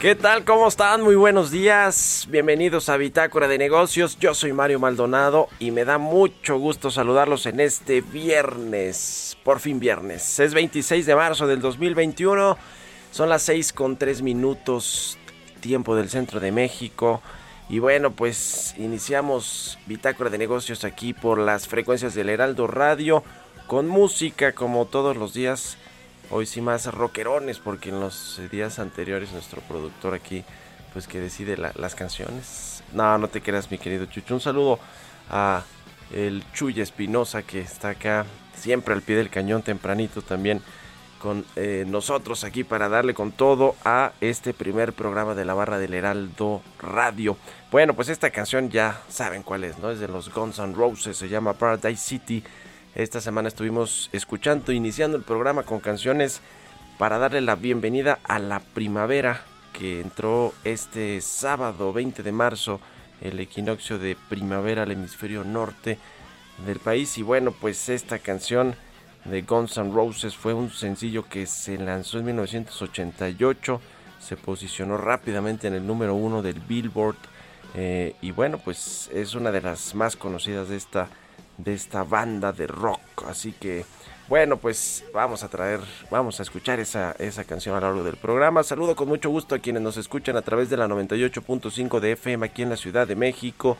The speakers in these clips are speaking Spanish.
¿Qué tal? ¿Cómo están? Muy buenos días. Bienvenidos a Bitácora de Negocios. Yo soy Mario Maldonado y me da mucho gusto saludarlos en este viernes. Por fin viernes. Es 26 de marzo del 2021. Son las 6 con 3 minutos tiempo del centro de México. Y bueno, pues iniciamos Bitácora de Negocios aquí por las frecuencias del Heraldo Radio con música como todos los días hoy sí más rockerones, porque en los días anteriores nuestro productor aquí, pues que decide las canciones. No, no te creas, mi querido Chucho. Un saludo a el Chuy Espinosa que está acá siempre al pie del cañón tempranito también con eh, nosotros aquí para darle con todo a este primer programa de la barra del Heraldo Radio. Bueno, pues esta canción ya saben cuál es, ¿no? Es de los Guns N' Roses, se llama Paradise City esta semana estuvimos escuchando, iniciando el programa con canciones para darle la bienvenida a la primavera que entró este sábado 20 de marzo, el equinoccio de primavera al hemisferio norte del país. Y bueno, pues esta canción de Guns N' Roses fue un sencillo que se lanzó en 1988, se posicionó rápidamente en el número uno del Billboard. Eh, y bueno, pues es una de las más conocidas de esta de esta banda de rock. Así que, bueno, pues vamos a traer, vamos a escuchar esa, esa canción a lo largo del programa. Saludo con mucho gusto a quienes nos escuchan a través de la 98.5 de FM aquí en la Ciudad de México.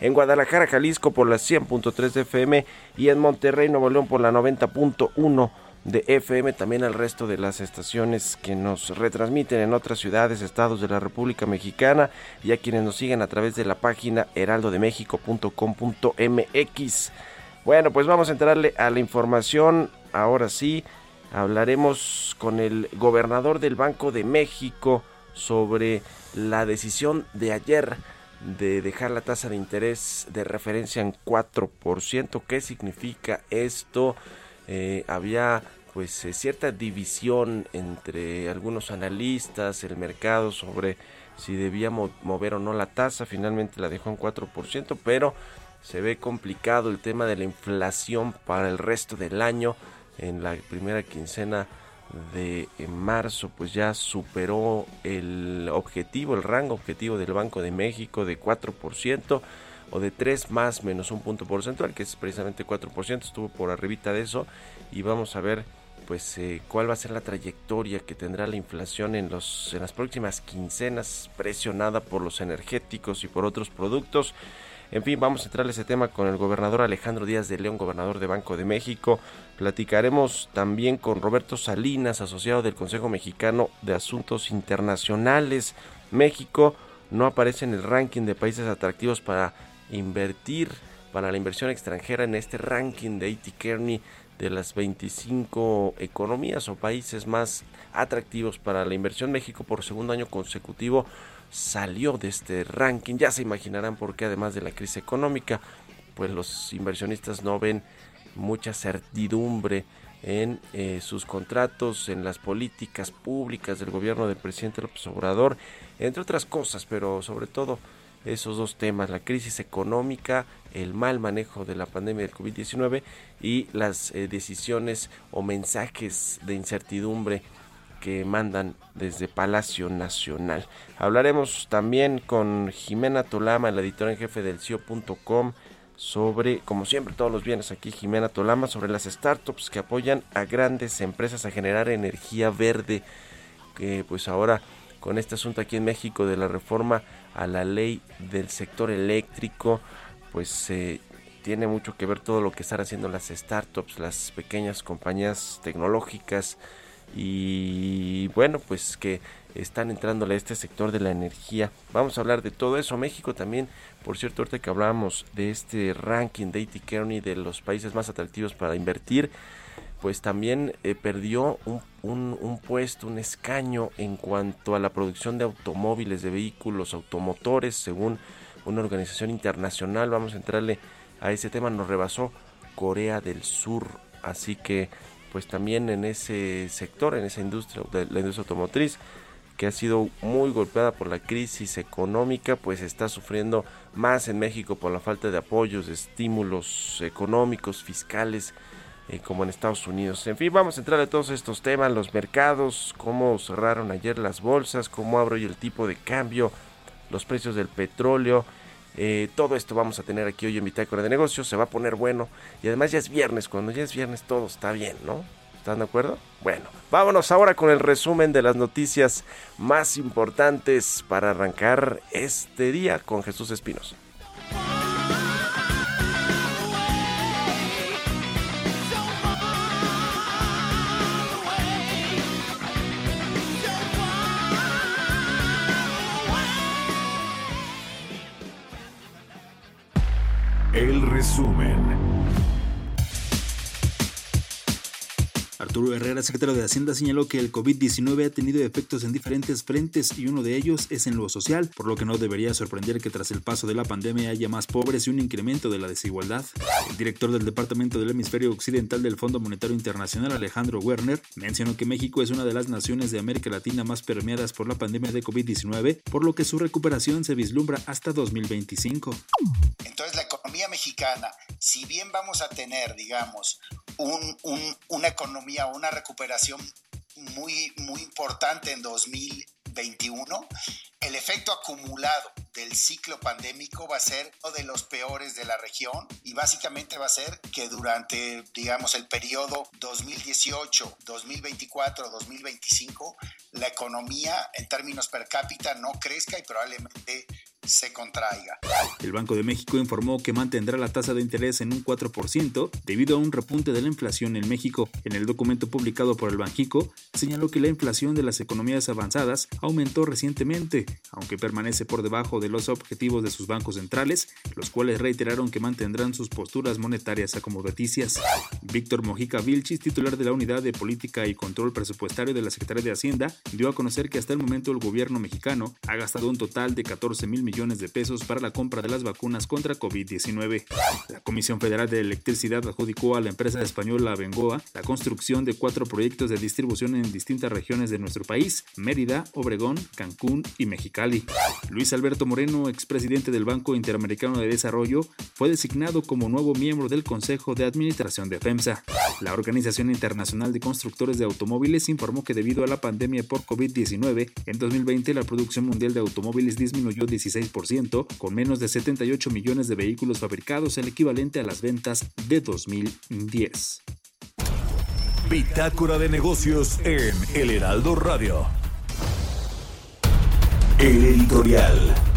En Guadalajara, Jalisco por la 100.3 de FM y en Monterrey, Nuevo León por la 90.1 de FM, también al resto de las estaciones que nos retransmiten en otras ciudades, estados de la República Mexicana y a quienes nos siguen a través de la página heraldodemexico.com.mx. Bueno, pues vamos a entrarle a la información. Ahora sí, hablaremos con el gobernador del Banco de México sobre la decisión de ayer de dejar la tasa de interés de referencia en 4%. ¿Qué significa esto? Eh, había pues eh, cierta división entre algunos analistas, el mercado sobre si debía mover o no la tasa, finalmente la dejó en 4%, pero se ve complicado el tema de la inflación para el resto del año. En la primera quincena de marzo pues ya superó el objetivo, el rango objetivo del Banco de México de 4% o de 3 más menos un punto porcentual, que es precisamente 4%, estuvo por arribita de eso y vamos a ver pues eh, cuál va a ser la trayectoria que tendrá la inflación en los en las próximas quincenas presionada por los energéticos y por otros productos. En fin, vamos a entrar a ese tema con el gobernador Alejandro Díaz de León, gobernador de Banco de México. Platicaremos también con Roberto Salinas, asociado del Consejo Mexicano de Asuntos Internacionales. México no aparece en el ranking de países atractivos para invertir para la inversión extranjera en este ranking de A.T. Kearney de las 25 economías o países más atractivos para la inversión. México por segundo año consecutivo salió de este ranking. Ya se imaginarán por qué además de la crisis económica, pues los inversionistas no ven mucha certidumbre en eh, sus contratos, en las políticas públicas del gobierno del presidente López Obrador, entre otras cosas, pero sobre todo esos dos temas, la crisis económica, el mal manejo de la pandemia del COVID-19 y las eh, decisiones o mensajes de incertidumbre que mandan desde Palacio Nacional. Hablaremos también con Jimena Tolama, la editora en jefe del CIO.com, sobre, como siempre todos los viernes aquí, Jimena Tolama, sobre las startups que apoyan a grandes empresas a generar energía verde, que pues ahora con este asunto aquí en México de la reforma a la ley del sector eléctrico, pues eh, tiene mucho que ver todo lo que están haciendo las startups, las pequeñas compañías tecnológicas y bueno, pues que están entrándole a este sector de la energía. Vamos a hablar de todo eso. México también, por cierto, ahorita que hablábamos de este ranking de Kearney de los países más atractivos para invertir, pues también eh, perdió un, un, puesto, un escaño en cuanto a la producción de automóviles, de vehículos, automotores, según una organización internacional. Vamos a entrarle a ese tema, nos rebasó Corea del Sur. Así que pues también en ese sector, en esa industria, la industria automotriz, que ha sido muy golpeada por la crisis económica, pues está sufriendo más en México por la falta de apoyos, estímulos económicos, fiscales, eh, como en Estados Unidos. En fin, vamos a entrar a todos estos temas, los mercados, cómo cerraron ayer las bolsas, cómo abro hoy el tipo de cambio, los precios del petróleo. Eh, todo esto vamos a tener aquí hoy en Bitácora de Negocios, se va a poner bueno y además ya es viernes, cuando ya es viernes todo está bien, ¿no? ¿Están de acuerdo? Bueno, vámonos ahora con el resumen de las noticias más importantes para arrancar este día con Jesús Espinos. El resumen. Arturo Herrera, secretario de Hacienda, señaló que el COVID-19 ha tenido efectos en diferentes frentes y uno de ellos es en lo social, por lo que no debería sorprender que tras el paso de la pandemia haya más pobres y un incremento de la desigualdad. El director del Departamento del Hemisferio Occidental del Fondo Monetario Internacional, Alejandro Werner, mencionó que México es una de las naciones de América Latina más permeadas por la pandemia de COVID-19, por lo que su recuperación se vislumbra hasta 2025. Entonces la economía mexicana, si bien vamos a tener, digamos, un, una economía, una recuperación muy, muy importante en 2021, el efecto acumulado del ciclo pandémico va a ser uno de los peores de la región y básicamente va a ser que durante, digamos, el periodo 2018, 2024, 2025, la economía en términos per cápita no crezca y probablemente se contraiga. El Banco de México informó que mantendrá la tasa de interés en un 4% debido a un repunte de la inflación en México. En el documento publicado por el Banjico, señaló que la inflación de las economías avanzadas aumentó recientemente, aunque permanece por debajo de los objetivos de sus bancos centrales, los cuales reiteraron que mantendrán sus posturas monetarias acomodaticias. Víctor Mojica Vilchis, titular de la Unidad de Política y Control Presupuestario de la Secretaría de Hacienda, dio a conocer que hasta el momento el gobierno mexicano ha gastado un total de 14 mil millones millones de pesos para la compra de las vacunas contra COVID-19. La Comisión Federal de Electricidad adjudicó a la empresa española Bengoa la construcción de cuatro proyectos de distribución en distintas regiones de nuestro país, Mérida, Obregón, Cancún y Mexicali. Luis Alberto Moreno, expresidente del Banco Interamericano de Desarrollo, fue designado como nuevo miembro del Consejo de Administración de FEMSA. La Organización Internacional de Constructores de Automóviles informó que debido a la pandemia por COVID-19, en 2020 la producción mundial de automóviles disminuyó 16 con menos de 78 millones de vehículos fabricados, el equivalente a las ventas de 2010. Bitácora de negocios en El Heraldo Radio. El editorial.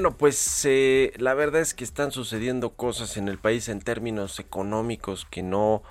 Bueno, pues eh, la verdad es que están sucediendo cosas en el país en términos económicos que no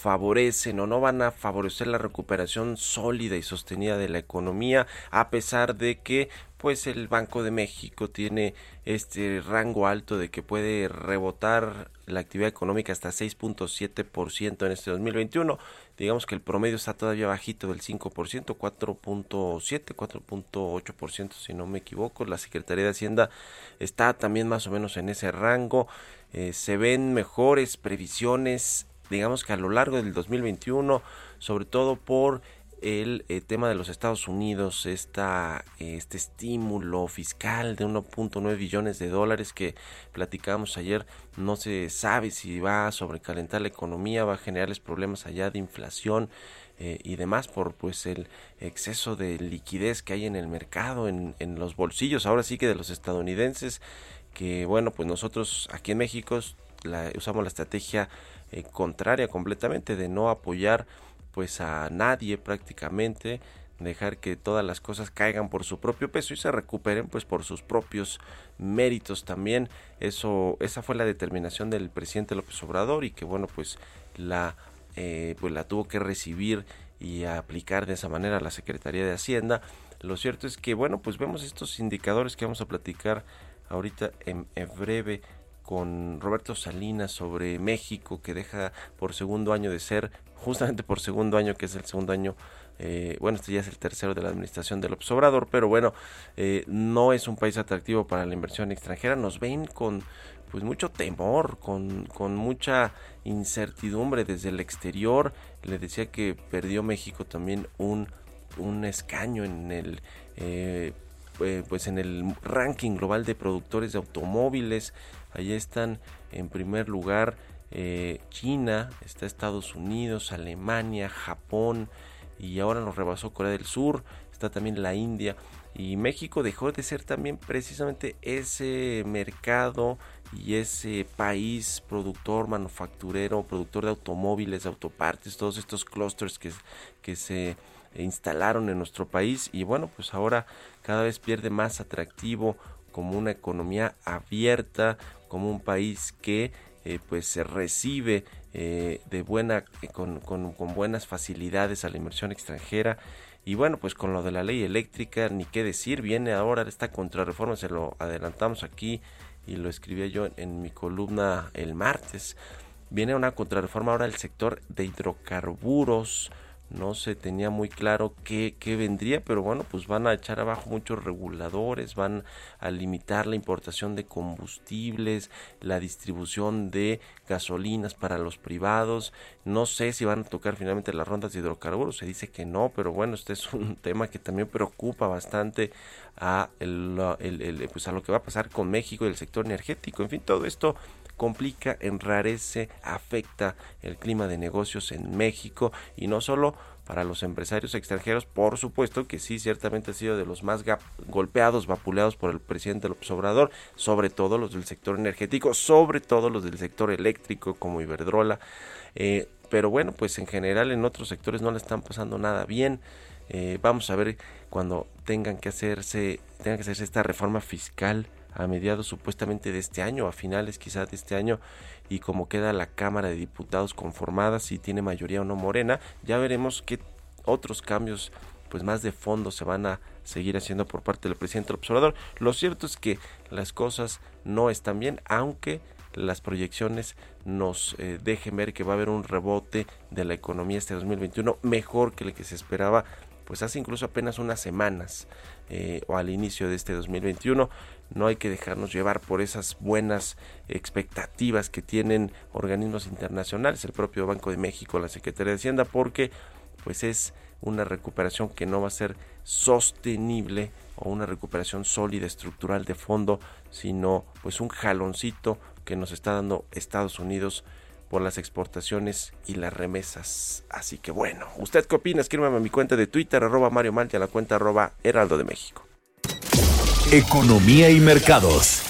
favorecen o no van a favorecer la recuperación sólida y sostenida de la economía a pesar de que pues el Banco de México tiene este rango alto de que puede rebotar la actividad económica hasta 6.7% en este 2021. Digamos que el promedio está todavía bajito del 5%, 4.7, 4.8% si no me equivoco. La Secretaría de Hacienda está también más o menos en ese rango. Eh, se ven mejores previsiones, digamos que a lo largo del 2021, sobre todo por el eh, tema de los Estados Unidos, esta, este estímulo fiscal de 1.9 billones de dólares que platicábamos ayer, no se sabe si va a sobrecalentar la economía, va a generarles problemas allá de inflación eh, y demás por pues el exceso de liquidez que hay en el mercado, en, en los bolsillos, ahora sí que de los estadounidenses, que bueno, pues nosotros aquí en México la, usamos la estrategia eh, contraria completamente de no apoyar pues a nadie prácticamente dejar que todas las cosas caigan por su propio peso y se recuperen pues por sus propios méritos también. Eso esa fue la determinación del presidente López Obrador y que bueno pues la eh, pues la tuvo que recibir y aplicar de esa manera la Secretaría de Hacienda. Lo cierto es que bueno pues vemos estos indicadores que vamos a platicar ahorita en breve con Roberto Salinas sobre México que deja por segundo año de ser justamente por segundo año, que es el segundo año eh, bueno, este ya es el tercero de la administración del Obrador, pero bueno, eh, no es un país atractivo para la inversión extranjera. Nos ven con pues mucho temor, con, con mucha incertidumbre desde el exterior. Le decía que perdió México también un, un escaño en el eh, pues en el ranking global de productores de automóviles. Allí están en primer lugar eh, China, está Estados Unidos, Alemania, Japón y ahora nos rebasó Corea del Sur, está también la India y México dejó de ser también precisamente ese mercado y ese país productor, manufacturero, productor de automóviles, autopartes, todos estos clusters que, que se instalaron en nuestro país y bueno pues ahora cada vez pierde más atractivo como una economía abierta, como un país que eh, pues se recibe eh, de buena eh, con, con, buenas facilidades a la inversión extranjera. Y bueno pues con lo de la ley eléctrica ni qué decir viene ahora esta contrarreforma se lo adelantamos aquí y lo escribí yo en mi columna el martes. Viene una contrarreforma ahora del sector de hidrocarburos no se tenía muy claro qué, qué, vendría, pero bueno, pues van a echar abajo muchos reguladores, van a limitar la importación de combustibles, la distribución de gasolinas para los privados, no sé si van a tocar finalmente las rondas de hidrocarburos, se dice que no, pero bueno, este es un tema que también preocupa bastante a, el, pues a lo que va a pasar con México y el sector energético, en fin, todo esto complica, enrarece, afecta el clima de negocios en México y no solo para los empresarios extranjeros, por supuesto que sí, ciertamente ha sido de los más golpeados, vapuleados por el presidente López Obrador, sobre todo los del sector energético, sobre todo los del sector eléctrico como Iberdrola, eh, pero bueno, pues en general en otros sectores no le están pasando nada bien. Eh, vamos a ver cuando tengan que hacerse, tengan que hacerse esta reforma fiscal a mediados supuestamente de este año, a finales quizás de este año, y como queda la Cámara de Diputados conformada, si tiene mayoría o no morena, ya veremos qué otros cambios pues más de fondo se van a seguir haciendo por parte del presidente observador. Lo cierto es que las cosas no están bien, aunque las proyecciones nos eh, dejen ver que va a haber un rebote de la economía este 2021 mejor que el que se esperaba pues hace incluso apenas unas semanas eh, o al inicio de este 2021 no hay que dejarnos llevar por esas buenas expectativas que tienen organismos internacionales, el propio Banco de México, la Secretaría de Hacienda, porque pues es una recuperación que no va a ser sostenible o una recuperación sólida estructural de fondo, sino pues un jaloncito que nos está dando Estados Unidos por las exportaciones y las remesas. Así que bueno, ¿usted qué opina? Escríbame a mi cuenta de Twitter, arroba Mario Mal, y a la cuenta arroba Heraldo de México. Economía y mercados.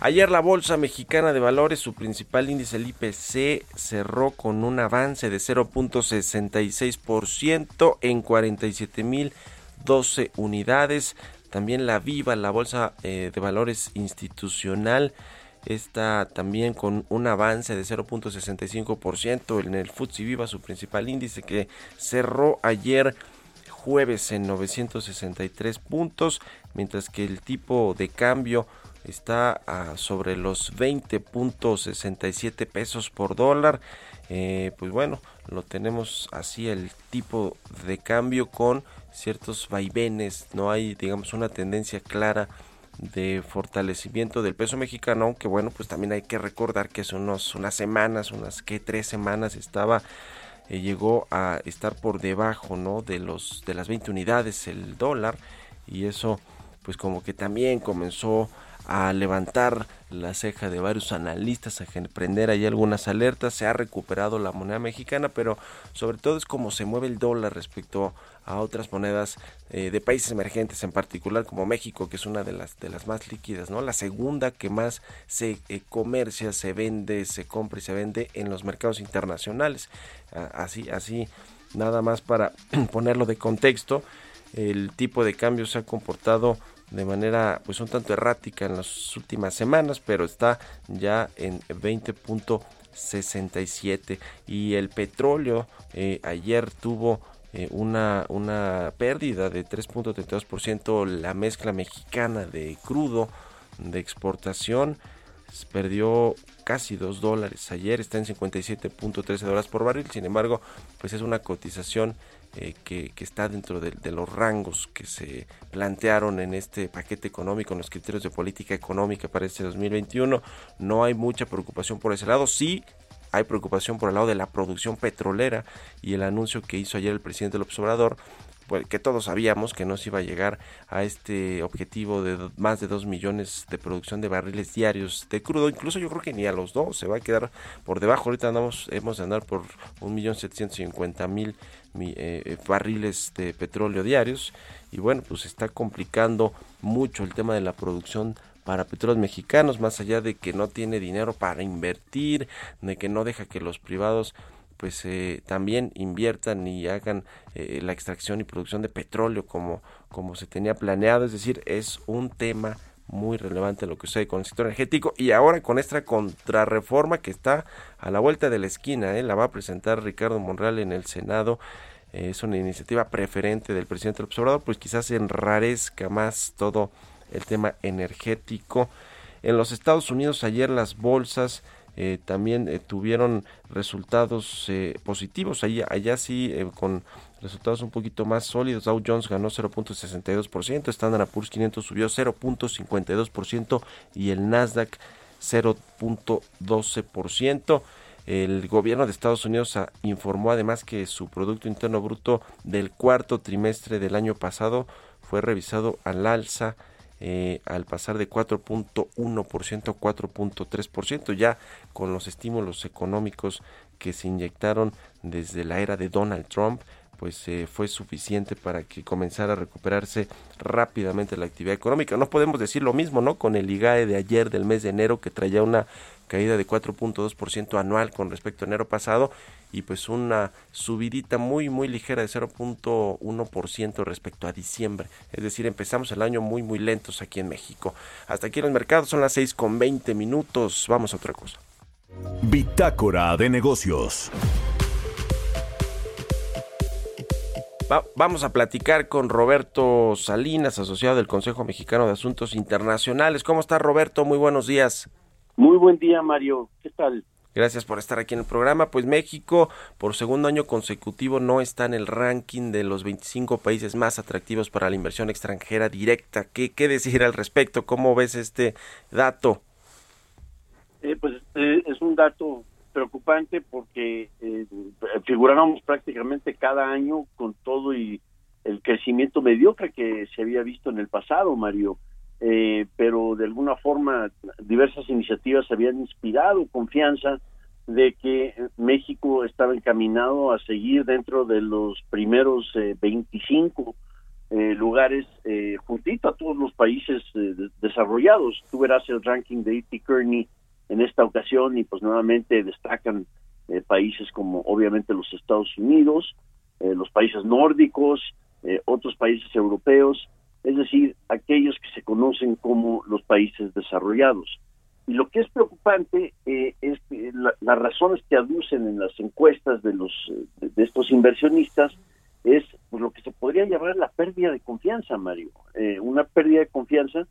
Ayer la Bolsa Mexicana de Valores, su principal índice, el IPC, cerró con un avance de 0.66% en 47.012 unidades. También la Viva, la Bolsa de Valores Institucional, está también con un avance de 0.65% en el FTSE Viva, su principal índice que cerró ayer jueves en 963 puntos, mientras que el tipo de cambio está sobre los 20.67 pesos por dólar. Eh, pues bueno, lo tenemos así el tipo de cambio con ciertos vaivenes, no hay digamos una tendencia clara de fortalecimiento del peso mexicano, aunque bueno, pues también hay que recordar que hace unos, unas semanas, unas que tres semanas estaba eh, llegó a estar por debajo ¿no? de los de las 20 unidades el dólar y eso pues como que también comenzó a levantar la ceja de varios analistas, a prender ahí algunas alertas, se ha recuperado la moneda mexicana, pero sobre todo es como se mueve el dólar respecto a otras monedas eh, de países emergentes, en particular como México, que es una de las de las más líquidas, ¿no? La segunda que más se eh, comercia, se vende, se compra y se vende en los mercados internacionales. así, así, nada más para ponerlo de contexto, el tipo de cambio se ha comportado de manera pues un tanto errática en las últimas semanas, pero está ya en 20.67 y el petróleo eh, ayer tuvo eh, una, una pérdida de 3.32% la mezcla mexicana de crudo de exportación perdió casi 2 dólares. Ayer está en 57.13 dólares por barril sin embargo pues es una cotización eh, que, está dentro de, los rangos que se plantearon en este paquete económico, en los criterios de política económica para este 2021. No hay mucha preocupación por ese lado. Sí hay preocupación por el lado de la producción petrolera y el anuncio que hizo ayer el presidente López Obrador pues, que todos sabíamos que no se iba a llegar a este objetivo de más de 2 millones de producción de barriles diarios de crudo. Incluso yo creo que ni a los dos se va a quedar por debajo. Ahorita andamos, hemos de andar por 1.750.000 eh, eh, barriles de petróleo diarios. Y bueno, pues está complicando mucho el tema de la producción para petróleos mexicanos, más allá de que no tiene dinero para invertir, de que no deja que los privados pues eh, también inviertan y hagan eh, la extracción y producción de petróleo como, como se tenía planeado. Es decir, es un tema muy relevante lo que sucede con el sector energético y ahora con esta contrarreforma que está a la vuelta de la esquina, ¿eh? la va a presentar Ricardo Monreal en el Senado. es una iniciativa preferente del presidente del observador, pues quizás enrarezca más todo el tema energético. En los Estados Unidos ayer las bolsas eh, también eh, tuvieron resultados eh, positivos. Allá, allá sí, con resultados un poquito más sólidos. Dow Jones ganó 0.62%, Standard Poor's 500 subió 0.52% y el Nasdaq 0.12%. El gobierno de Estados Unidos informó además que su Producto Interno Bruto del cuarto trimestre del año pasado fue revisado al alza eh, al pasar de 4.1% a 4.3%, ya con los estímulos económicos que se inyectaron desde la era de Donald Trump, pues eh, fue suficiente para que comenzara a recuperarse rápidamente la actividad económica. No podemos decir lo mismo, ¿no? Con el IGAE de ayer del mes de enero que traía una caída de 4.2% anual con respecto a enero pasado y pues una subidita muy muy ligera de 0.1% respecto a diciembre. Es decir, empezamos el año muy muy lentos aquí en México. Hasta aquí en los mercados son las 6 con 20 minutos. Vamos a otra cosa. Bitácora de negocios. Vamos a platicar con Roberto Salinas, asociado del Consejo Mexicano de Asuntos Internacionales. ¿Cómo está Roberto? Muy buenos días. Muy buen día, Mario. ¿Qué tal? Gracias por estar aquí en el programa. Pues México, por segundo año consecutivo, no está en el ranking de los 25 países más atractivos para la inversión extranjera directa. ¿Qué, qué decir al respecto? ¿Cómo ves este dato? Eh, pues eh, es un dato preocupante porque eh, figurábamos prácticamente cada año con todo y el crecimiento mediocre que se había visto en el pasado, Mario. Eh, pero de alguna forma diversas iniciativas habían inspirado confianza de que México estaba encaminado a seguir dentro de los primeros 25 eh, eh, lugares juntito a todos los países desarrollados. Tú verás el ranking de E.T. Kearney en esta ocasión y pues nuevamente destacan países como obviamente los Estados Unidos, los países nórdicos, otros países europeos, es decir, aquellos que se conocen como los países desarrollados. Y lo que es preocupante eh, es que las razones que aducen en las encuestas de los de, estos inversionistas es pues, lo que se podría llamar la pérdida de confianza, Mario. Eh, una pérdida de confianza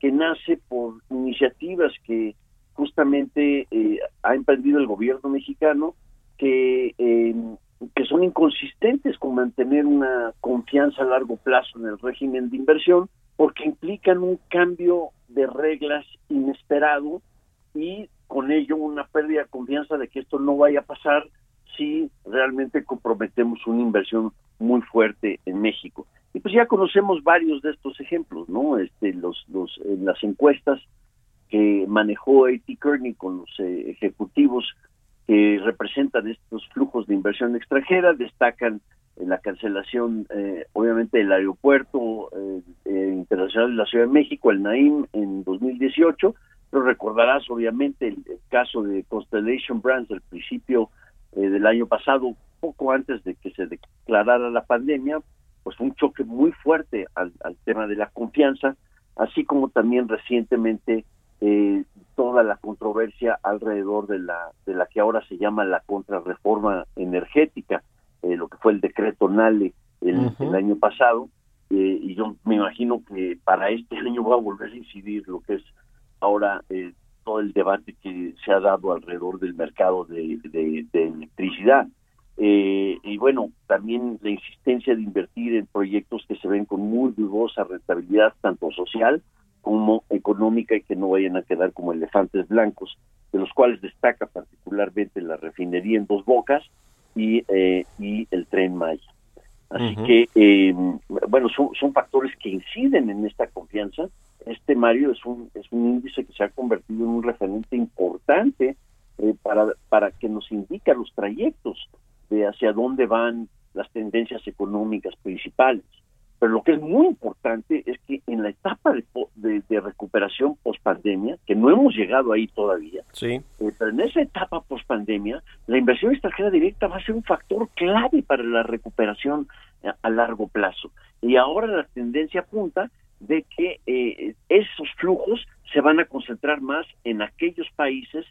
que nace por iniciativas que justamente eh, ha emprendido el gobierno mexicano que, que son inconsistentes con mantener una confianza a largo plazo en el régimen de inversión porque implican un cambio de reglas inesperado y con ello una pérdida de confianza de que esto no vaya a pasar si realmente comprometemos una inversión muy fuerte en México. Y pues ya conocemos varios de estos ejemplos, ¿no? Este, los, los, en las encuestas que manejó A.T. Kearney con los eh, ejecutivos que representan estos flujos de inversión extranjera, destacan la cancelación, eh, obviamente, del aeropuerto eh, eh, internacional de la Ciudad de México, el NAIM, en 2018, pero recordarás, obviamente, el, caso de Constellation Brands al principio del año pasado, poco antes de que se declarara la pandemia, pues fue un choque muy fuerte al, tema de la confianza, así como también recientemente toda la controversia alrededor de la de la que ahora se llama la contrarreforma energética eh, lo que fue el decreto NALE el, año pasado, eh, y yo me imagino que para este año va a volver a incidir lo que es ahora eh, todo el debate que se ha dado alrededor del mercado de, electricidad. y bueno, también la insistencia de invertir en proyectos que se ven con muy dudosa rentabilidad, tanto social como económica, y que no vayan a quedar como elefantes blancos, de los cuales destaca particularmente la refinería en Dos Bocas, y, eh, y el tren Maya. Así que, eh, bueno, son, son factores que inciden en esta confianza. Este Mario es un, es un índice que se ha convertido en un referente importante eh, para, para que nos indica los trayectos de hacia dónde van las tendencias económicas principales. Pero lo que es muy importante es que en la etapa de, de, recuperación post-pandemia, que no hemos llegado ahí todavía, sí. Eh, pero en esa etapa post-pandemia, la inversión extranjera directa va a ser un factor clave para la recuperación a, largo plazo. Y ahora la tendencia apunta de que eh, esos flujos se van a concentrar más en aquellos países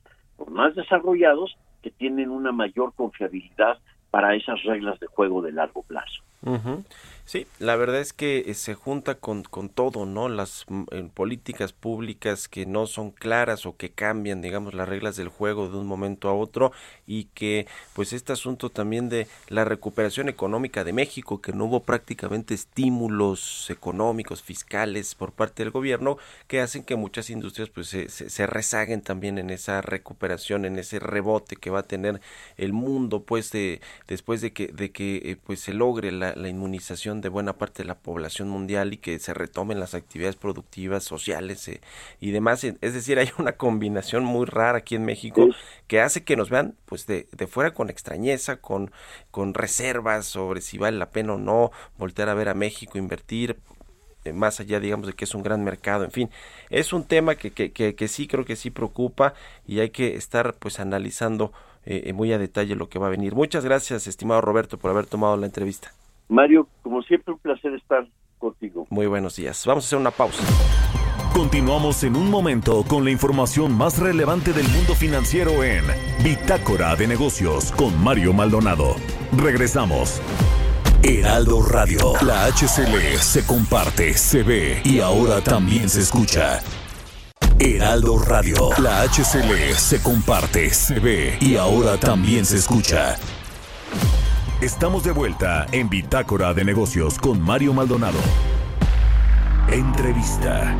más desarrollados que tienen una mayor confiabilidad para esas reglas de juego de largo plazo. Sí, la verdad es que eh, se junta con, con todo, ¿no? Las mm, políticas públicas que no son claras o que cambian, digamos, las reglas del juego de un momento a otro y que, pues, este asunto también de la recuperación económica de México, que no hubo prácticamente estímulos económicos, fiscales por parte del gobierno, que hacen que muchas industrias, pues, se, se, rezaguen también en esa recuperación, en ese rebote que va a tener el mundo, pues, de, después de que, de que eh, pues, se logre la, la inmunización de buena parte de la población mundial y que se retomen las actividades productivas, sociales eh, y demás. Es decir, hay una combinación muy rara aquí en México que hace que nos vean pues de, de fuera con extrañeza, con, con reservas sobre si vale la pena o no voltear a ver a México, invertir, eh, más allá, digamos, de que es un gran mercado, en fin, es un tema que, que, que, sí creo que sí preocupa y hay que estar pues analizando eh, muy a detalle lo que va a venir. Muchas gracias, estimado Roberto, por haber tomado la entrevista. Mario, como siempre, un placer estar contigo. Muy buenos días. Vamos a hacer una pausa. Continuamos en un momento con la información más relevante del mundo financiero en Bitácora de Negocios con Mario Maldonado. Regresamos. Heraldo Radio, la HCL se comparte, se ve y ahora también se escucha. Heraldo Radio, la HCL se comparte, se ve y ahora también se escucha. Estamos de vuelta en Bitácora de Negocios con Mario Maldonado. Entrevista.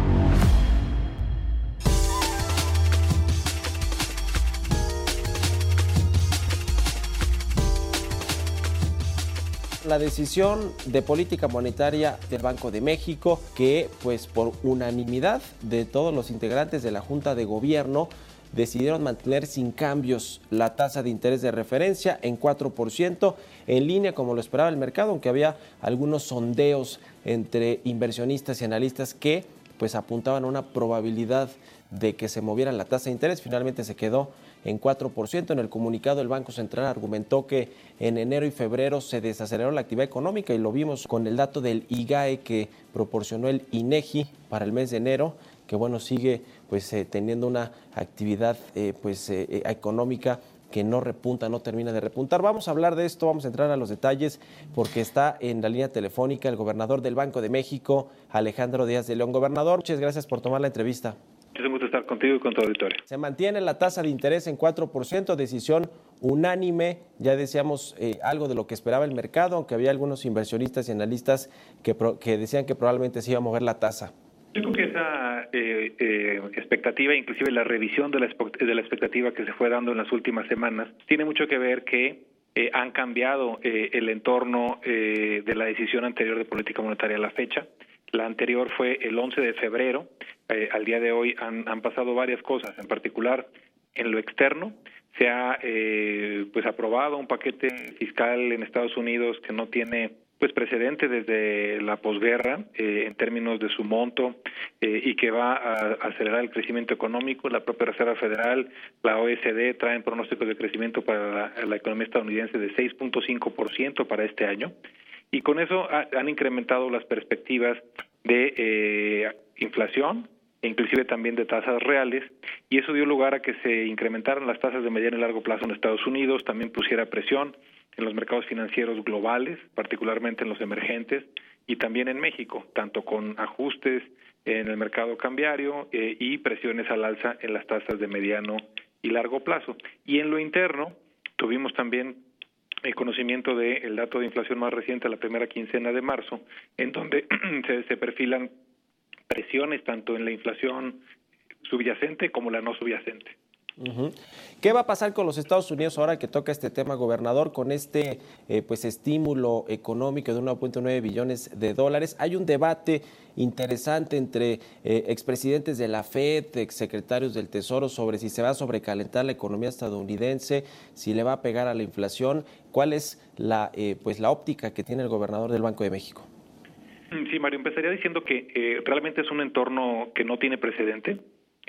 la decisión de política monetaria del Banco de México que pues por unanimidad de todos los integrantes de la Junta de Gobierno decidieron mantener sin cambios la tasa de interés de referencia en 4%, en línea como lo esperaba el mercado, aunque había algunos sondeos entre inversionistas y analistas que pues apuntaban a una probabilidad de que se moviera la tasa de interés. Finalmente se quedó en 4%. En el comunicado el Banco Central argumentó que en enero y febrero se desaceleró la actividad económica y lo vimos con el dato del IGAE que proporcionó el INEGI para el mes de enero, que bueno, sigue pues eh, teniendo una actividad eh, pues eh, económica que no repunta, no termina de repuntar. Vamos a hablar de esto, vamos a entrar a los detalles porque está en la línea telefónica el gobernador del Banco de México, Alejandro Díaz de León. Gobernador, muchas gracias por tomar la entrevista. Es un gusto estar contigo y con tu auditorio. Se mantiene la tasa de interés en 4%, decisión unánime. Ya decíamos eh, algo de lo que esperaba el mercado, aunque había algunos inversionistas y analistas que, que decían que probablemente se iba a mover la tasa. Yo creo que esa eh, eh, expectativa, inclusive la revisión de la, de la expectativa que se fue dando en las últimas semanas, tiene mucho que ver que han cambiado el entorno de la decisión anterior de política monetaria a la fecha. La anterior fue el 11 de febrero. Eh, al día de hoy han, han, pasado varias cosas, en particular en lo externo. Se ha eh, pues aprobado un paquete fiscal en Estados Unidos que no tiene pues precedente desde la posguerra eh, en términos de su monto eh, y que va a acelerar el crecimiento económico. La propia Reserva Federal, la OECD traen pronósticos de crecimiento para la, la economía estadounidense de 6.5% para este año y con eso han incrementado las perspectivas de eh, inflación e inclusive también de tasas reales y eso dio lugar a que se incrementaran las tasas de mediano y largo plazo en Estados Unidos, también pusiera presión en los mercados financieros globales, particularmente en los emergentes y también en México, tanto con ajustes en el mercado cambiario eh, y presiones al alza en las tasas de mediano y largo plazo. Y en lo interno tuvimos también el conocimiento del dato de inflación más reciente, la primera quincena de marzo, en donde se, se perfilan presiones tanto en la inflación subyacente como la no subyacente. ¿Qué va a pasar con los Estados Unidos ahora que toca este tema, gobernador, con este eh, pues estímulo económico de 1.9 billones de dólares? Hay un debate interesante entre eh, expresidentes de la Fed, exsecretarios del Tesoro, sobre si se va a sobrecalentar la economía estadounidense, si le va a pegar a la inflación. ¿Cuál es la, eh, pues, la óptica que tiene el gobernador del Banco de México? Sí, Mario, empezaría diciendo que realmente es un entorno que no tiene precedente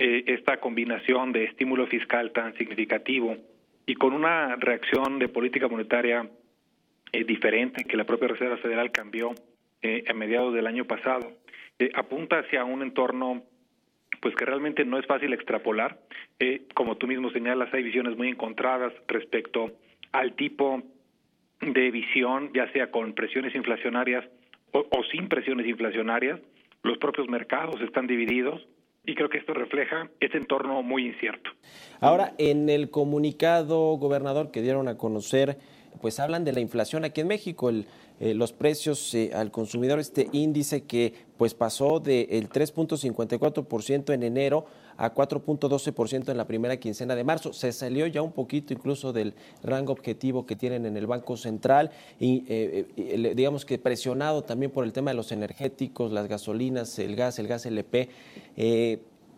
eh, esta combinación de estímulo fiscal tan significativo y con una reacción de política monetaria eh, diferente que la propia Reserva Federal cambió eh, a mediados del año pasado, apunta hacia un entorno pues que realmente no es fácil extrapolar. como tú mismo señalas, hay visiones muy encontradas respecto al tipo de visión, ya sea con presiones inflacionarias o sin presiones inflacionarias. Los propios mercados están divididos y creo que esto refleja este entorno muy incierto. Ahora, en el comunicado, gobernador, que dieron a conocer, pues hablan de la inflación aquí en México, el, eh, los precios eh, al consumidor, este índice que pues pasó del 3.54% en enero a 4.12% en la primera quincena de marzo. Se salió ya un poquito incluso del rango objetivo que tienen en el Banco Central y eh, digamos que presionado también por el tema de los energéticos, las gasolinas, el gas, el gas LP.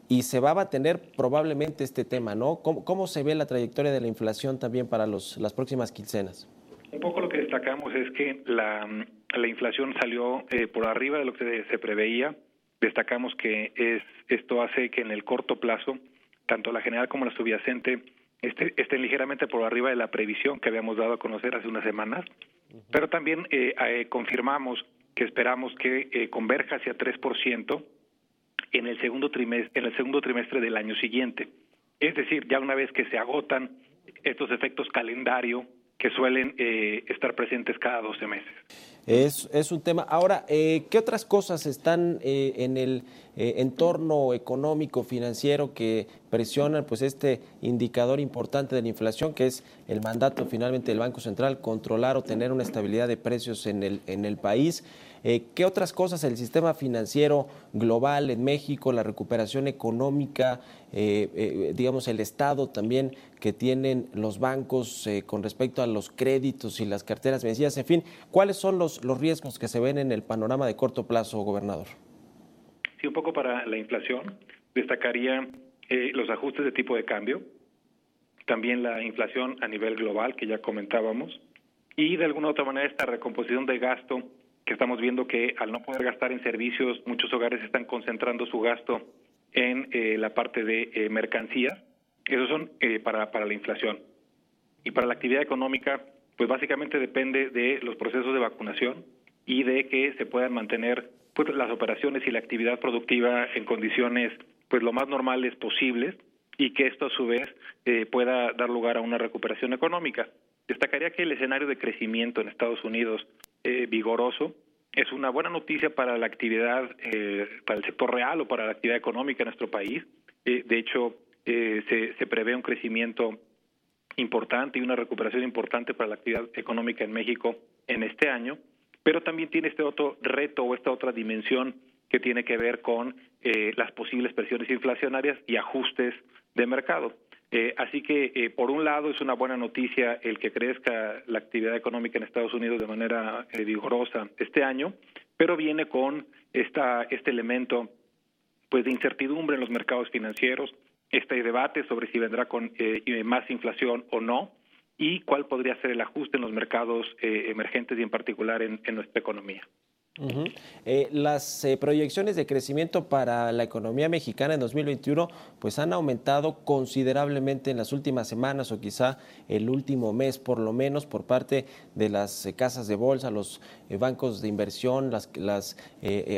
y se va a mantener probablemente este tema, ¿no? ¿Cómo, se ve la trayectoria de la inflación también para los, las próximas quincenas? Un poco lo que destacamos es que la, la inflación salió eh, por arriba de lo que se, preveía. Destacamos que es, esto hace que en el corto plazo, tanto la general como la subyacente este, estén ligeramente por arriba de la previsión que habíamos dado a conocer hace unas semanas. Pero también eh, eh, confirmamos que esperamos que converja hacia 3% en el segundo trimestre, en el segundo trimestre del año siguiente. Es decir, ya una vez que se agotan estos efectos calendario que suelen eh, estar presentes cada 12 meses. Es, es un tema. Ahora, eh, ¿qué otras cosas están eh, en el entorno económico, financiero que presionan pues este indicador importante de la inflación, que es el mandato finalmente del Banco Central, controlar o tener una estabilidad de precios en el, país? Eh, ¿Qué otras cosas el sistema financiero global en México, la recuperación económica, eh, eh, digamos el Estado también que tienen los bancos con respecto a los créditos y las carteras vencidas? En fin, ¿cuáles son los, los riesgos que se ven en el panorama de corto plazo, gobernador? Sí, un poco para la inflación. Destacaría los ajustes de tipo de cambio, también la inflación a nivel global que ya comentábamos y de alguna otra manera esta recomposición de gasto que estamos viendo que al no poder gastar en servicios, muchos hogares están concentrando su gasto en eh, la parte de eh, mercancías. Esos son eh, para, para la inflación. Y para la actividad económica, pues básicamente depende de los procesos de vacunación y de que se puedan mantener pues las operaciones y la actividad productiva en condiciones pues lo más normales posibles y que esto a su vez eh, pueda dar lugar a una recuperación económica. Destacaría que el escenario de crecimiento en Estados Unidos eh, vigoroso es una buena noticia para la actividad, eh, para el sector real o para la actividad económica en nuestro país. Eh, de hecho, se, se prevé un crecimiento importante y una recuperación importante para la actividad económica en México en este año, pero también tiene este otro reto o esta otra dimensión que tiene que ver con eh, las posibles presiones inflacionarias y ajustes de mercado. Eh, así que, eh, por un lado, es una buena noticia el que crezca la actividad económica en Estados Unidos de manera eh, vigorosa este año, pero viene con este elemento pues de incertidumbre en los mercados financieros, este debate sobre si vendrá con más inflación o no y cuál podría ser el ajuste en los mercados eh, emergentes y en particular en, nuestra economía. Eh, las eh, proyecciones de crecimiento para la economía mexicana en 2021 pues han aumentado considerablemente en las últimas semanas o quizá el último mes por lo menos por parte de las casas de bolsa, los bancos de inversión, las, las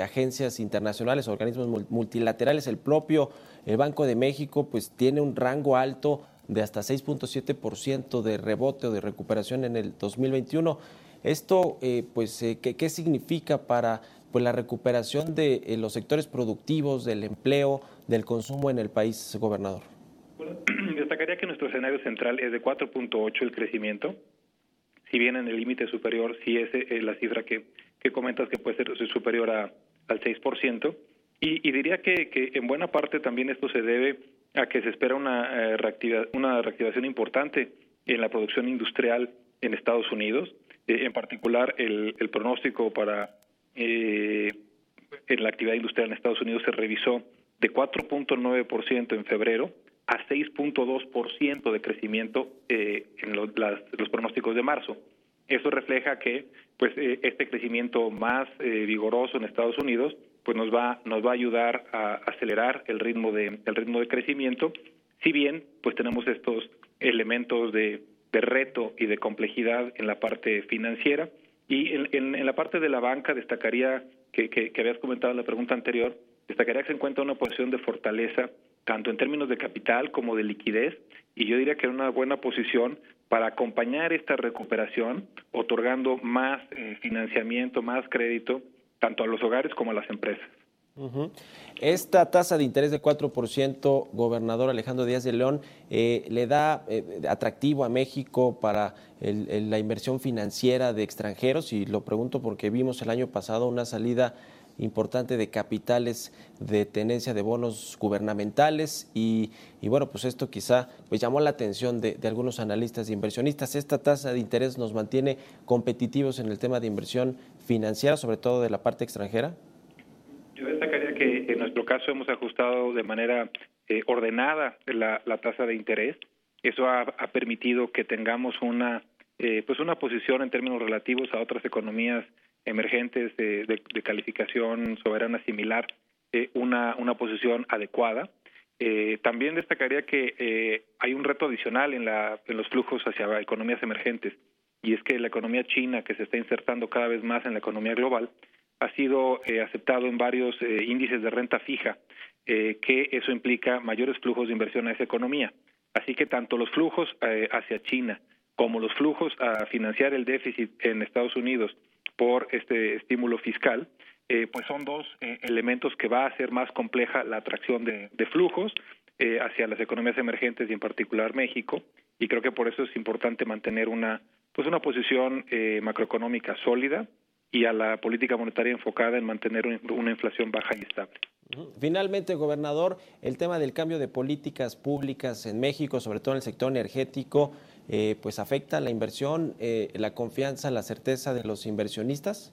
agencias internacionales, organismos multilaterales, el propio Banco de México pues tiene un rango alto de hasta 6.7% de rebote o de recuperación en el 2021. Esto, eh, pues, eh, ¿qué, ¿qué, significa para pues, la recuperación de eh, los sectores productivos, del empleo, del consumo en el país, gobernador? Destacaría que nuestro escenario central es de 4.8 el crecimiento, si bien en el límite superior sí es eh, la cifra que, que comentas que puede ser superior a, al 6%, y, y diría que, que en buena parte también esto se debe a que se espera una, eh, reactiva, una reactivación importante en la producción industrial en Estados Unidos, eh, en particular el, el pronóstico para eh, en la actividad industrial en Estados Unidos se revisó de 4.9% en febrero a 6.2% de crecimiento eh, en las, los pronósticos de marzo. Eso refleja que pues eh, este crecimiento más vigoroso en Estados Unidos pues nos va nos va a ayudar a acelerar el ritmo de el ritmo de crecimiento. Si bien pues tenemos estos elementos de, reto y de complejidad en la parte financiera. Y en, la parte de la banca destacaría que, que, habías comentado en la pregunta anterior destacaría que se encuentra una posición de fortaleza tanto en términos de capital como de liquidez. Y yo diría que en una buena posición para acompañar esta recuperación otorgando más eh, financiamiento más crédito tanto a los hogares como a las empresas. Esta tasa de interés de 4%, gobernador Alejandro Díaz de León, eh, le da eh, atractivo a México para el, la inversión financiera de extranjeros y lo pregunto porque vimos el año pasado una salida importante de capitales de tenencia de bonos gubernamentales y, y, bueno, pues esto quizá pues llamó la atención de, algunos analistas e inversionistas. Esta tasa de interés nos mantiene competitivos en el tema de inversión financiera, sobre todo de la parte extranjera. Yo destacaría que en nuestro caso hemos ajustado de manera eh, ordenada la, la, tasa de interés. Eso ha, ha permitido que tengamos una eh, pues una posición en términos relativos a otras economías emergentes de, calificación soberana similar, eh, una, una posición adecuada. Eh, también destacaría que eh, hay un reto adicional en, la, en los flujos hacia economías emergentes, y es que la economía china, que se está insertando cada vez más en la economía global, ha sido eh, aceptado en varios eh, índices de renta fija, que eso implica mayores flujos de inversión a esa economía. Así que tanto los flujos hacia China como los flujos a financiar el déficit en Estados Unidos por este estímulo fiscal, eh, pues son dos eh, elementos que va a hacer más compleja la atracción de, de flujos eh, hacia las economías emergentes y en particular México. Y creo que por eso es importante mantener una, pues una posición eh, macroeconómica sólida y a la política monetaria enfocada en mantener una inflación baja y estable. Finalmente, gobernador, el tema del cambio de políticas públicas en México, sobre todo en el sector energético, eh, pues afecta la inversión, eh, la confianza, la certeza de los inversionistas.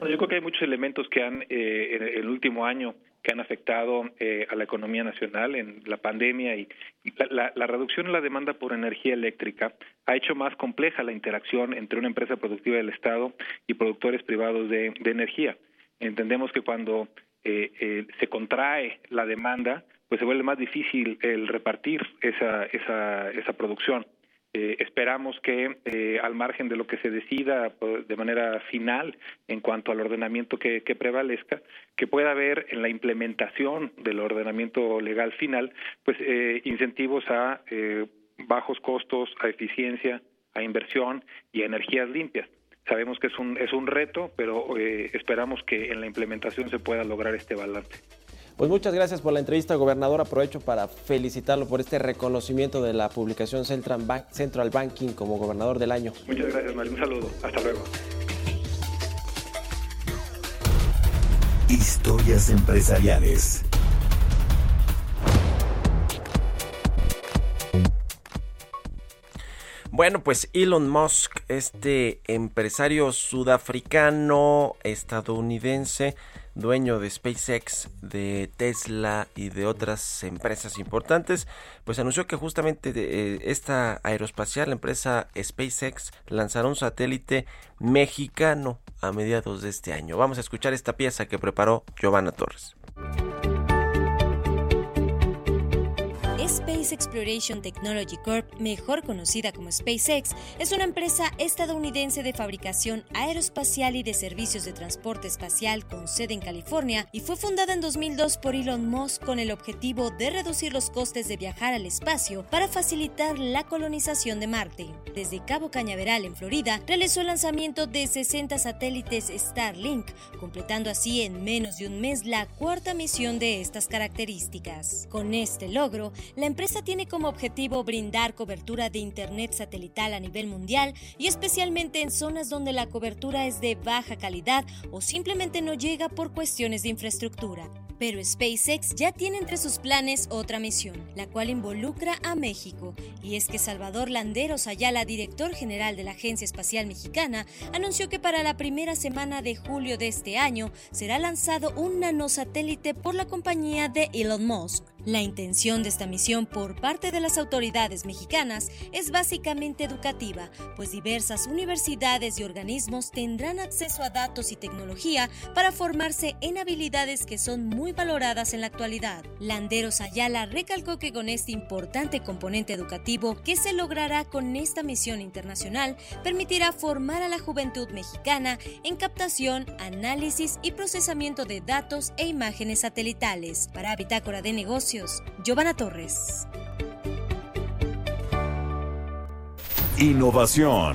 Yo creo que hay muchos elementos que han eh, en el último año que han afectado a la economía nacional en la pandemia y la, reducción en la demanda por energía eléctrica ha hecho más compleja la interacción entre una empresa productiva del Estado y productores privados de, energía. Entendemos que cuando se contrae la demanda, pues se vuelve más difícil el repartir esa, esa, esa producción. Eh, esperamos que eh, al margen de lo que se decida pues, de manera final en cuanto al ordenamiento que, prevalezca, que pueda haber en la implementación del ordenamiento legal final, pues eh, incentivos a bajos costos, a eficiencia, a inversión y a energías limpias. Sabemos que es un, es un reto, pero esperamos que en la implementación se pueda lograr este balance. Pues muchas gracias por la entrevista, gobernador. Aprovecho para felicitarlo por este reconocimiento de la publicación Central, Banking como gobernador del año. Muchas gracias, Mario. Un saludo. Hasta luego. Historias empresariales. Bueno, pues Elon Musk, este empresario sudafricano estadounidense, dueño de SpaceX, de Tesla y de otras empresas importantes, pues anunció que justamente eh, esta aeroespacial, la empresa SpaceX, lanzará un satélite mexicano a mediados de este año. Vamos a escuchar esta pieza que preparó Giovanna Torres. Space Exploration Technology Corp, mejor conocida como SpaceX, es una empresa estadounidense de fabricación aeroespacial y de servicios de transporte espacial con sede en California y fue fundada en 2002 por Elon Musk con el objetivo de reducir los costes de viajar al espacio para facilitar la colonización de Marte. Desde Cabo Cañaveral, en Florida, realizó el lanzamiento de 60 satélites Starlink, completando así en menos de un mes la cuarta misión de estas características. Con este logro, la empresa tiene como objetivo brindar cobertura de Internet satelital a nivel mundial y especialmente en zonas donde la cobertura es de baja calidad o simplemente no llega por cuestiones de infraestructura. Pero SpaceX ya tiene entre sus planes otra misión, la cual involucra a México, y es que Salvador Landeros Ayala, director general de la Agencia Espacial Mexicana, anunció que para la primera semana de julio de este año será lanzado un nanosatélite por la compañía de Elon Musk. La intención de esta misión por parte de las autoridades mexicanas es básicamente educativa, pues diversas universidades y organismos tendrán acceso a datos y tecnología para formarse en habilidades que son muy valoradas en la actualidad. Landeros Ayala recalcó que con este importante componente educativo que se logrará con esta misión internacional, permitirá formar a la juventud mexicana en captación, análisis y procesamiento de datos e imágenes satelitales. Para Bitácora de Negocios, Giovanna Torres. Innovación.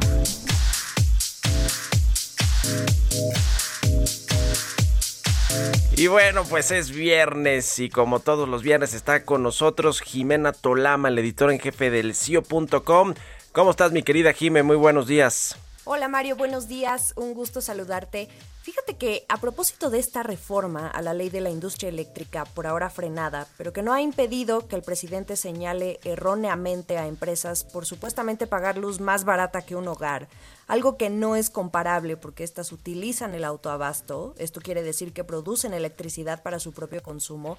Y bueno, pues es viernes y como todos los viernes está con nosotros Jimena Tolama, el editor en jefe del CIO.com. ¿Cómo estás mi querida Jime? Muy buenos días. Hola Mario, buenos días, un gusto saludarte. Fíjate que a propósito de esta reforma a la ley de la industria eléctrica, por ahora frenada, pero que no ha impedido que el presidente señale erróneamente a empresas por supuestamente pagar luz más barata que un hogar, algo que no es comparable porque éstas utilizan el autoabasto, esto quiere decir que producen electricidad para su propio consumo,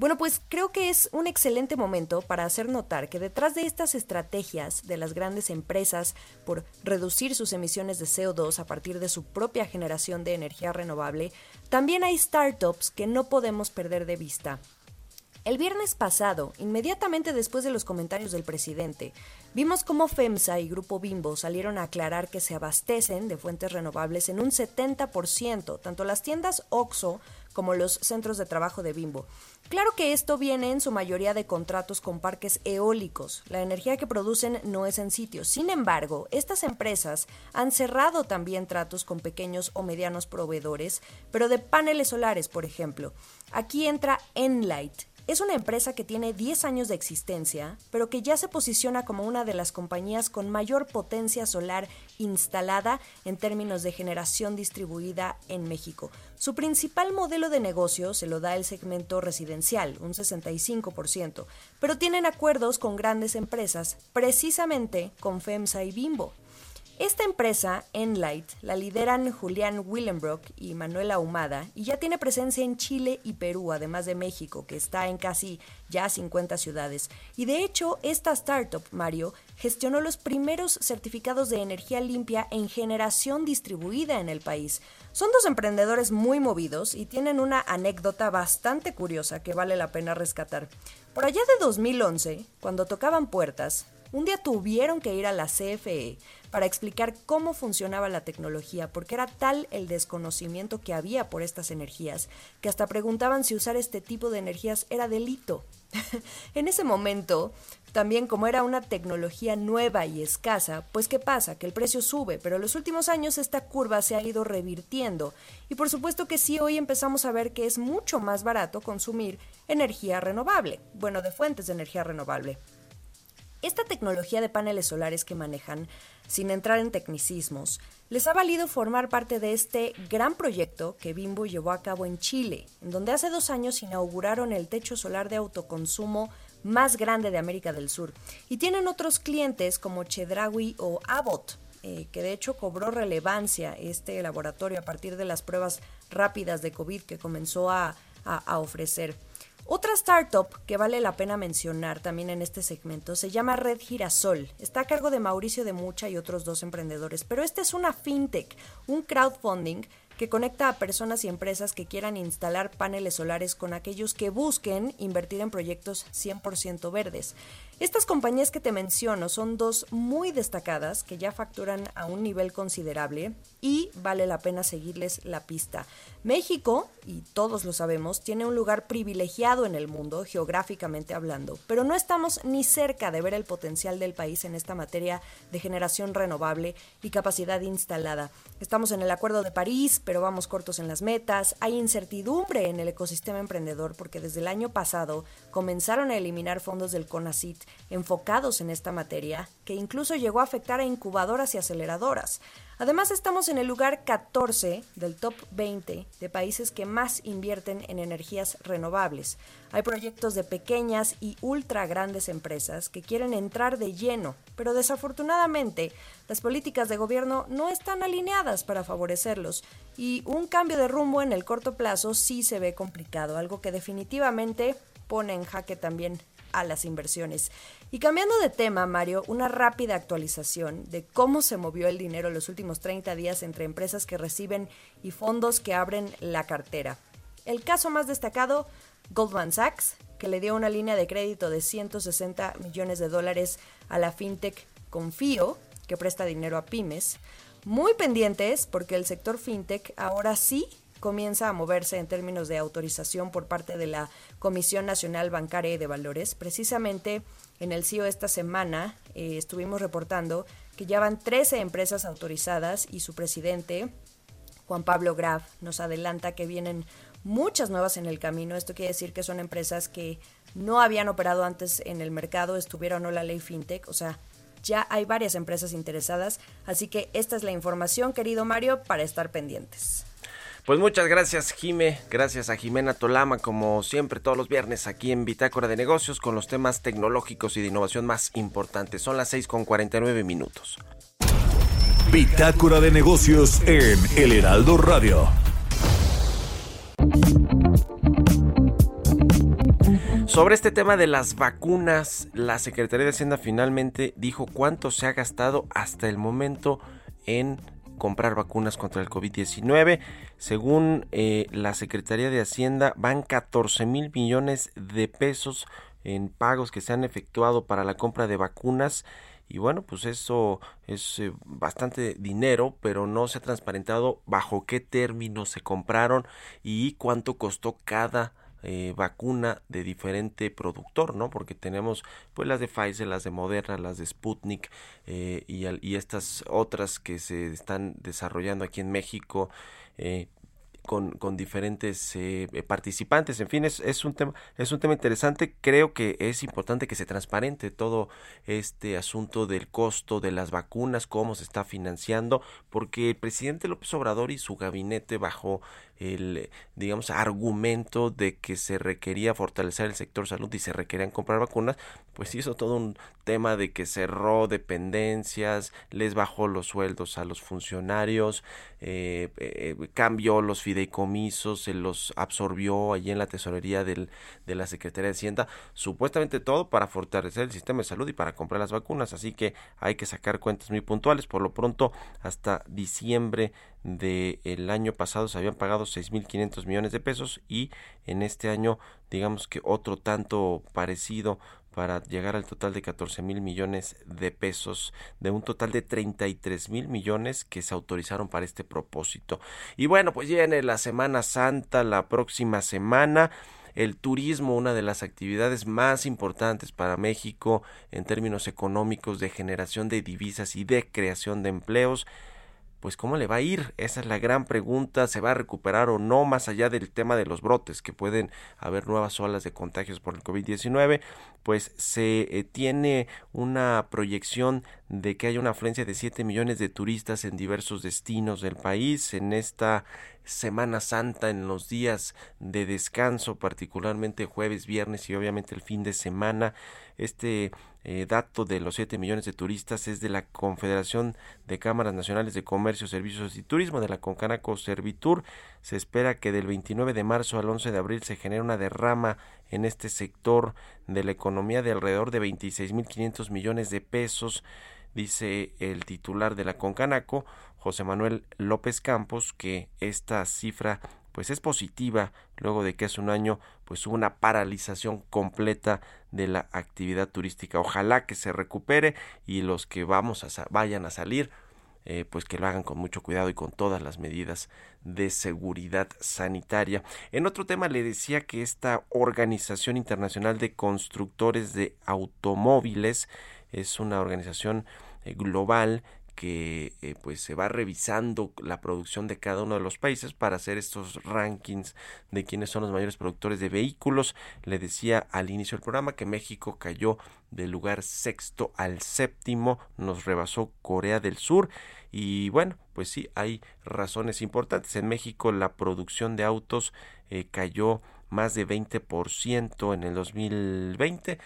bueno, pues creo que es un excelente momento para hacer notar que detrás de estas estrategias de las grandes empresas por reducir sus emisiones de CO2 a partir de su propia generación de energía renovable, también hay startups que no podemos perder de vista. El viernes pasado, inmediatamente después de los comentarios del presidente, vimos cómo FEMSA y Grupo Bimbo salieron a aclarar que se abastecen de fuentes renovables en un 70%, tanto las tiendas OXO como los centros de trabajo de Bimbo. Claro que esto viene en su mayoría de contratos con parques eólicos. La energía que producen no es en sitio. Sin embargo, estas empresas han cerrado también tratos con pequeños o medianos proveedores, pero de paneles solares, por ejemplo. Aquí entra Enlight, es una empresa que tiene 10 años de existencia, pero que ya se posiciona como una de las compañías con mayor potencia solar instalada en términos de generación distribuida en México. Su principal modelo de negocio se lo da el segmento residencial, un 65%, pero tienen acuerdos con grandes empresas, precisamente con FEMSA y Bimbo. Esta empresa, Enlight, la lideran Julián Willenbrock y Manuela Ahumada y ya tiene presencia en Chile y Perú, además de México, que está en casi ya 50 ciudades. Y de hecho, esta startup, Mario, gestionó los primeros certificados de energía limpia en generación distribuida en el país. Son dos emprendedores muy movidos y tienen una anécdota bastante curiosa que vale la pena rescatar. Por allá de 2011, cuando tocaban puertas, un día tuvieron que ir a la CFE para explicar cómo funcionaba la tecnología, porque era tal el desconocimiento que había por estas energías, que hasta preguntaban si usar este tipo de energías era delito. en ese momento, también como era una tecnología nueva y escasa, pues ¿qué pasa? Que el precio sube, pero en los últimos años esta curva se ha ido revirtiendo. Y por supuesto que sí, hoy empezamos a ver que es mucho más barato consumir energía renovable, bueno, de fuentes de energía renovable. Esta tecnología de paneles solares que manejan, sin entrar en tecnicismos, les ha valido formar parte de este gran proyecto que Bimbo llevó a cabo en Chile, en donde hace dos años inauguraron el techo solar de autoconsumo más grande de América del Sur. Y tienen otros clientes como Chedraui o Abbott, eh, que de hecho cobró relevancia este laboratorio a partir de las pruebas rápidas de COVID que comenzó a ofrecer. Otra startup que vale la pena mencionar también en este segmento se llama Red Girasol. Está a cargo de Mauricio de Mucha y otros dos emprendedores, pero esta es una fintech, un crowdfunding que conecta a personas y empresas que quieran instalar paneles solares con aquellos que busquen invertir en proyectos 100% verdes. Estas compañías que te menciono son dos muy destacadas que ya facturan a un nivel considerable y vale la pena seguirles la pista. México, y todos lo sabemos, tiene un lugar privilegiado en el mundo, geográficamente hablando, pero no estamos ni cerca de ver el potencial del país en esta materia de generación renovable y capacidad instalada. Estamos en el Acuerdo de París, pero vamos cortos en las metas. Hay incertidumbre en el ecosistema emprendedor porque desde el año pasado comenzaron a eliminar fondos del CONACIT enfocados en esta materia, que incluso llegó a afectar a incubadoras y aceleradoras. Además, estamos en el lugar 14 del top 20 de países que más invierten en energías renovables. Hay proyectos de pequeñas y ultra grandes empresas que quieren entrar de lleno, pero desafortunadamente las políticas de gobierno no están alineadas para favorecerlos y un cambio de rumbo en el corto plazo sí se ve complicado, algo que definitivamente pone en jaque también a las inversiones. Y cambiando de tema, Mario, una rápida actualización de cómo se movió el dinero los últimos 30 días entre empresas que reciben y fondos que abren la cartera. El caso más destacado, Goldman Sachs, que le dio una línea de crédito de 160 millones de dólares a la fintech Confío, que presta dinero a pymes. Muy pendientes porque el sector fintech ahora sí comienza a moverse en términos de autorización por parte de la Comisión Nacional Bancaria y de Valores. Precisamente en el CIO esta semana eh, estuvimos reportando que ya van 13 empresas autorizadas y su presidente, Juan Pablo Graf, nos adelanta que vienen muchas nuevas en el camino. Esto quiere decir que son empresas que no habían operado antes en el mercado, estuviera o no la ley FinTech, o sea, ya hay varias empresas interesadas, así que esta es la información, querido Mario, para estar pendientes. Pues muchas gracias Jime, gracias a Jimena Tolama como siempre todos los viernes aquí en Bitácora de Negocios con los temas tecnológicos y de innovación más importantes. Son las 6 con 49 minutos. Bitácora de Negocios en El Heraldo Radio. Sobre este tema de las vacunas, la Secretaría de Hacienda finalmente dijo cuánto se ha gastado hasta el momento en comprar vacunas contra el COVID-19. Según eh, la Secretaría de Hacienda, van 14 mil millones de pesos en pagos que se han efectuado para la compra de vacunas. Y bueno, pues eso es eh, bastante dinero, pero no se ha transparentado bajo qué términos se compraron y cuánto costó cada eh, vacuna de diferente productor, ¿no? Porque tenemos pues las de Pfizer, las de Moderna, las de Sputnik eh, y, estas otras que se están desarrollando aquí en México. Eh, con, diferentes participantes. En fin, es, un tema, es un tema interesante. Creo que es importante que se transparente todo este asunto del costo de las vacunas, cómo se está financiando, porque el presidente López Obrador y su gabinete bajo el, digamos, argumento de que se requería fortalecer el sector salud y se requerían comprar vacunas, pues hizo todo un tema de que cerró dependencias, les bajó los sueldos a los funcionarios, eh, eh, cambió los fideicomisos, se los absorbió allí en la tesorería del, de la Secretaría de Hacienda, supuestamente todo para fortalecer el sistema de salud y para comprar las vacunas, así que hay que sacar cuentas muy puntuales, por lo pronto hasta diciembre del año pasado se habían pagado 6.500 millones de pesos y en este año digamos que otro tanto parecido para llegar al total de 14 mil millones de pesos, de un total de 33 mil millones que se autorizaron para este propósito. Y bueno, pues viene la Semana Santa la próxima semana. El turismo, una de las actividades más importantes para México en términos económicos de generación de divisas y de creación de empleos pues cómo le va a ir? Esa es la gran pregunta, ¿se va a recuperar o no más allá del tema de los brotes, que pueden haber nuevas olas de contagios por el COVID-19? Pues se eh, tiene una proyección de que haya una afluencia de 7 millones de turistas en diversos destinos del país en esta Semana Santa, en los días de descanso, particularmente jueves, viernes y obviamente el fin de semana. Este eh, dato de los 7 millones de turistas es de la Confederación de Cámaras Nacionales de Comercio, Servicios y Turismo de la Concanaco Servitur. Se espera que del 29 de marzo al 11 de abril se genere una derrama en este sector de la economía de alrededor de 26.500 millones de pesos, dice el titular de la Concanaco, José Manuel López Campos, que esta cifra pues es positiva luego de que hace un año pues hubo una paralización completa de la actividad turística. Ojalá que se recupere y los que vamos a vayan a salir eh, pues que lo hagan con mucho cuidado y con todas las medidas de seguridad sanitaria. En otro tema le decía que esta Organización Internacional de Constructores de Automóviles es una organización eh, global que eh, pues se va revisando la producción de cada uno de los países para hacer estos rankings de quiénes son los mayores productores de vehículos. Le decía al inicio del programa que México cayó del lugar sexto al séptimo, nos rebasó Corea del Sur y bueno, pues sí, hay razones importantes. En México la producción de autos eh, cayó más de 20% en el 2020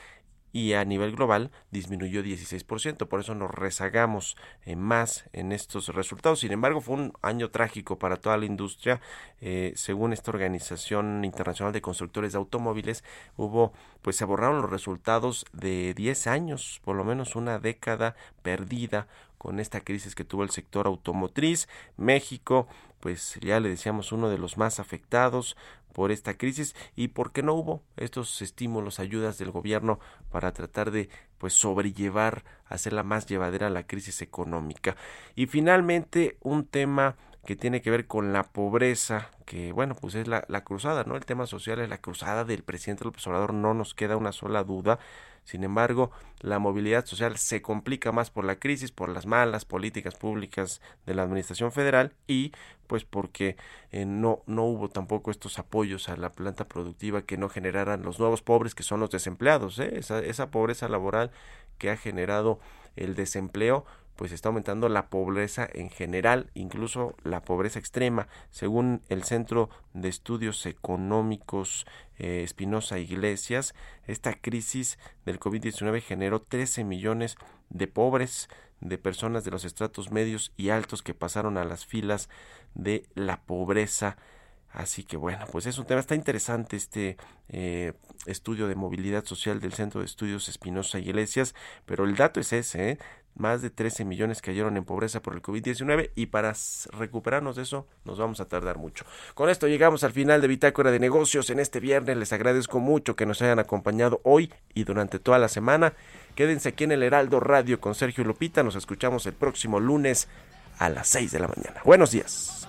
y a nivel global disminuyó 16%, por eso nos rezagamos eh, más en estos resultados. Sin embargo, fue un año trágico para toda la industria. Eh, según esta Organización Internacional de Constructores de Automóviles, hubo, pues se borraron los resultados de 10 años, por lo menos una década perdida con esta crisis que tuvo el sector automotriz. México, pues ya le decíamos, uno de los más afectados por esta crisis y por qué no hubo estos estímulos, ayudas del gobierno para tratar de pues sobrellevar, hacerla más llevadera la crisis económica. Y finalmente un tema que tiene que ver con la pobreza, que bueno, pues es la, la cruzada, ¿no? El tema social es la cruzada del presidente López Obrador, no nos queda una sola duda. Sin embargo, la movilidad social se complica más por la crisis, por las malas políticas públicas de la Administración Federal y pues porque eh, no, no hubo tampoco estos apoyos a la planta productiva que no generaran los nuevos pobres que son los desempleados. ¿eh? Esa, esa pobreza laboral que ha generado el desempleo pues está aumentando la pobreza en general, incluso la pobreza extrema. Según el Centro de Estudios Económicos eh, Espinosa Iglesias, esta crisis del COVID-19 generó 13 millones de pobres, de personas de los estratos medios y altos que pasaron a las filas de la pobreza. Así que bueno, pues es un tema, está interesante este eh, estudio de movilidad social del Centro de Estudios Espinosa Iglesias, pero el dato es ese, ¿eh? más de 13 millones cayeron en pobreza por el COVID-19 y para recuperarnos de eso nos vamos a tardar mucho. Con esto llegamos al final de Bitácora de Negocios en este viernes. Les agradezco mucho que nos hayan acompañado hoy y durante toda la semana. Quédense aquí en el Heraldo Radio con Sergio Lupita. Nos escuchamos el próximo lunes a las 6 de la mañana. Buenos días.